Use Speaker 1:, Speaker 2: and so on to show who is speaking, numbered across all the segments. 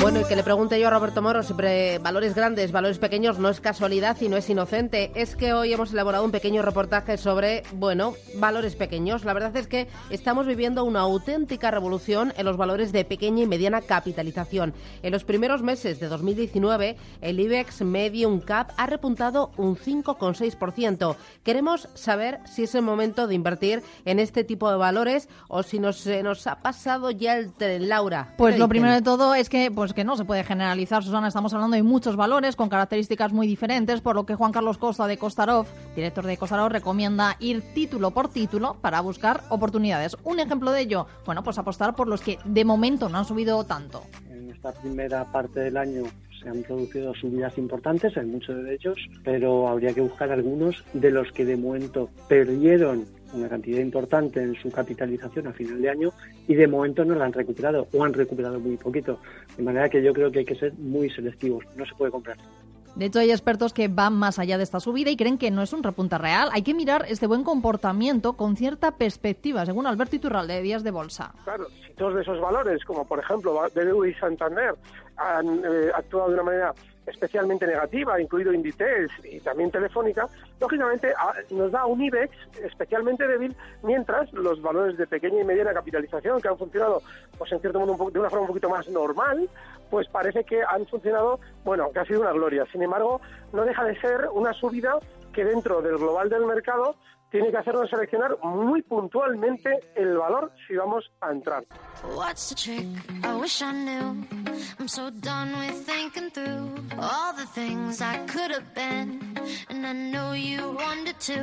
Speaker 1: Bueno, y que le pregunte yo a Roberto Moro sobre valores grandes, valores pequeños, no es casualidad y no es inocente. Es que hoy hemos elaborado un pequeño reportaje sobre, bueno, valores pequeños. La verdad es que estamos viviendo una auténtica revolución en los valores de pequeña y mediana capitalización. En los primeros meses de 2019, el IBEX Medium Cap ha repuntado un 5,6%. Queremos saber si es el momento de invertir en este tipo de valores o si nos, se nos ha pasado ya el tren, Laura.
Speaker 2: Pues lo primero de todo es que, pues que no se puede generalizar, Susana. Estamos hablando de muchos valores con características muy diferentes, por lo que Juan Carlos Costa de Costarov, director de Costarov, recomienda ir título por título para buscar oportunidades. Un ejemplo de ello, bueno, pues apostar por los que de momento no han subido tanto.
Speaker 3: En esta primera parte del año se han producido subidas importantes en muchos de ellos, pero habría que buscar algunos de los que de momento perdieron una cantidad importante en su capitalización a final de año y de momento no la han recuperado o han recuperado muy poquito. De manera que yo creo que hay que ser muy selectivos, no se puede comprar.
Speaker 2: De hecho, hay expertos que van más allá de esta subida y creen que no es un repunte real. Hay que mirar este buen comportamiento con cierta perspectiva, según Alberto Iturralde de Días de Bolsa.
Speaker 4: Claro, si todos esos valores, como por ejemplo BBV y Santander, han eh, actuado de una manera especialmente negativa, incluido Inditex y también Telefónica, lógicamente nos da un IBEX especialmente débil, mientras los valores de pequeña y mediana capitalización que han funcionado, pues en cierto modo un de una forma un poquito más normal, pues parece que han funcionado, bueno, que ha sido una gloria. Sin embargo, no deja de ser una subida que dentro del global del mercado tiene que hacernos seleccionar muy puntualmente el valor si vamos a entrar.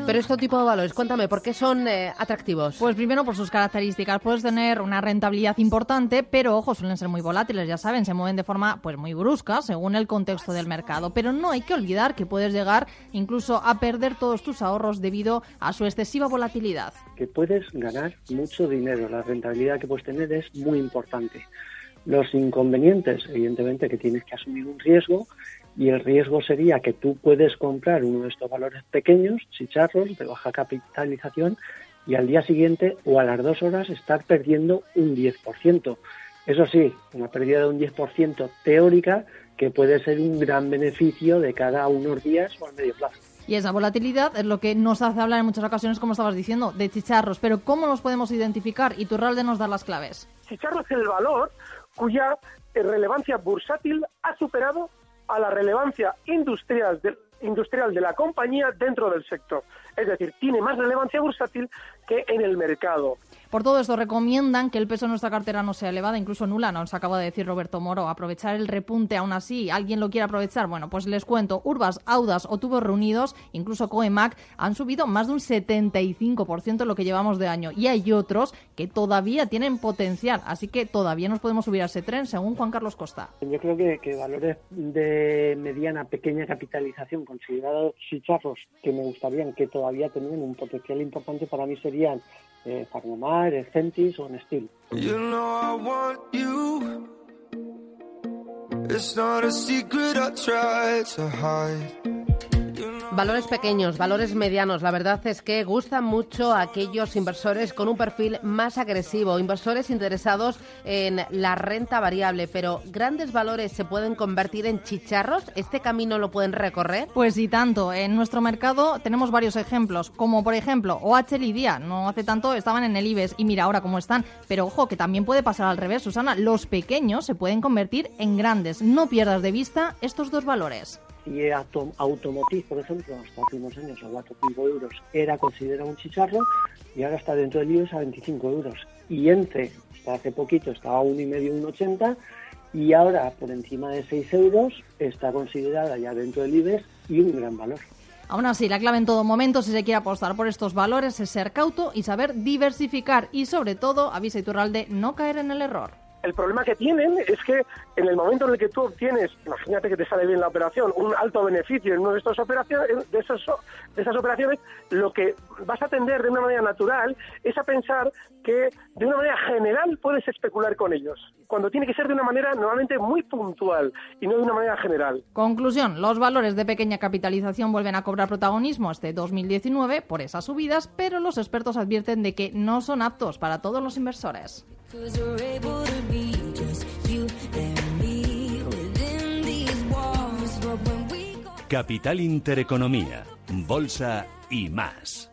Speaker 1: Pero este tipo de valores, cuéntame, ¿por qué son eh, atractivos?
Speaker 2: Pues primero por sus características. Puedes tener una rentabilidad importante, pero ojo, suelen ser muy volátiles, ya saben, se mueven de forma pues muy brusca según el contexto del mercado. Pero no hay que olvidar que puedes llegar incluso a perder todos tus ahorros debido a su excesiva volatilidad.
Speaker 3: Que puedes ganar mucho dinero, la rentabilidad que puedes tener es muy importante. Los inconvenientes, evidentemente, que tienes que asumir un riesgo y el riesgo sería que tú puedes comprar uno de estos valores pequeños, chicharros, de baja capitalización, y al día siguiente o a las dos horas estar perdiendo un 10%. Eso sí, una pérdida de un 10% teórica que puede ser un gran beneficio de cada unos días o a medio plazo.
Speaker 2: Y esa volatilidad es lo que nos hace hablar en muchas ocasiones, como estabas diciendo, de chicharros. Pero ¿cómo los podemos identificar? Y Turralde nos da las claves.
Speaker 4: Chicharro es el valor cuya relevancia bursátil ha superado a la relevancia industrial de, industrial de la compañía dentro del sector. Es decir, tiene más relevancia bursátil que en el mercado.
Speaker 2: Por todo esto recomiendan que el peso de nuestra cartera no sea elevada, incluso nula, nos acaba de decir Roberto Moro. Aprovechar el repunte aún así, ¿alguien lo quiere aprovechar? Bueno, pues les cuento, Urbas, Audas o Tubos Reunidos, incluso Coemac, han subido más de un 75% lo que llevamos de año. Y hay otros que todavía tienen potencial, así que todavía nos podemos subir a ese tren, según Juan Carlos Costa.
Speaker 3: Yo creo que, valores de mediana, pequeña capitalización, considerados chicharros, que me gustarían que todavía tenían un potencial importante, para mí serían eh, O Nestil.
Speaker 5: You know I want you. It's not a secret I try to hide.
Speaker 1: Valores pequeños, valores medianos. La verdad es que gustan mucho a aquellos inversores con un perfil más agresivo, inversores interesados en la renta variable. Pero grandes valores se pueden convertir en chicharros. ¿Este camino lo pueden recorrer?
Speaker 2: Pues sí, tanto. En nuestro mercado tenemos varios ejemplos, como por ejemplo OHL y Día. No hace tanto estaban en el IBEX y mira ahora cómo están. Pero ojo, que también puede pasar al revés, Susana. Los pequeños se pueden convertir en grandes. No pierdas de vista estos dos valores
Speaker 3: y Automotive, por ejemplo, hasta hace unos años a 4 euros era considerado un chicharro y ahora está dentro del IBEX a 25 euros. Y ENCE, hasta hace poquito estaba a 1,5, 1,80 y ahora por encima de 6 euros está considerada ya dentro del IBEX y un gran valor.
Speaker 2: Aún así, la clave en todo momento, si se quiere apostar por estos valores, es ser cauto y saber diversificar y, sobre todo, avisa Iturralde, no caer en el error.
Speaker 4: El problema que tienen es que en el momento en el que tú obtienes, imagínate que te sale bien la operación, un alto beneficio en una de, estas operaciones, de, esos, de esas operaciones, lo que vas a tender de una manera natural es a pensar que de una manera general puedes especular con ellos, cuando tiene que ser de una manera normalmente muy puntual y no de una manera general.
Speaker 2: Conclusión, los valores de pequeña capitalización vuelven a cobrar protagonismo este 2019 por esas subidas, pero los expertos advierten de que no son aptos para todos los inversores.
Speaker 6: Capital Intereconomía, Bolsa y más.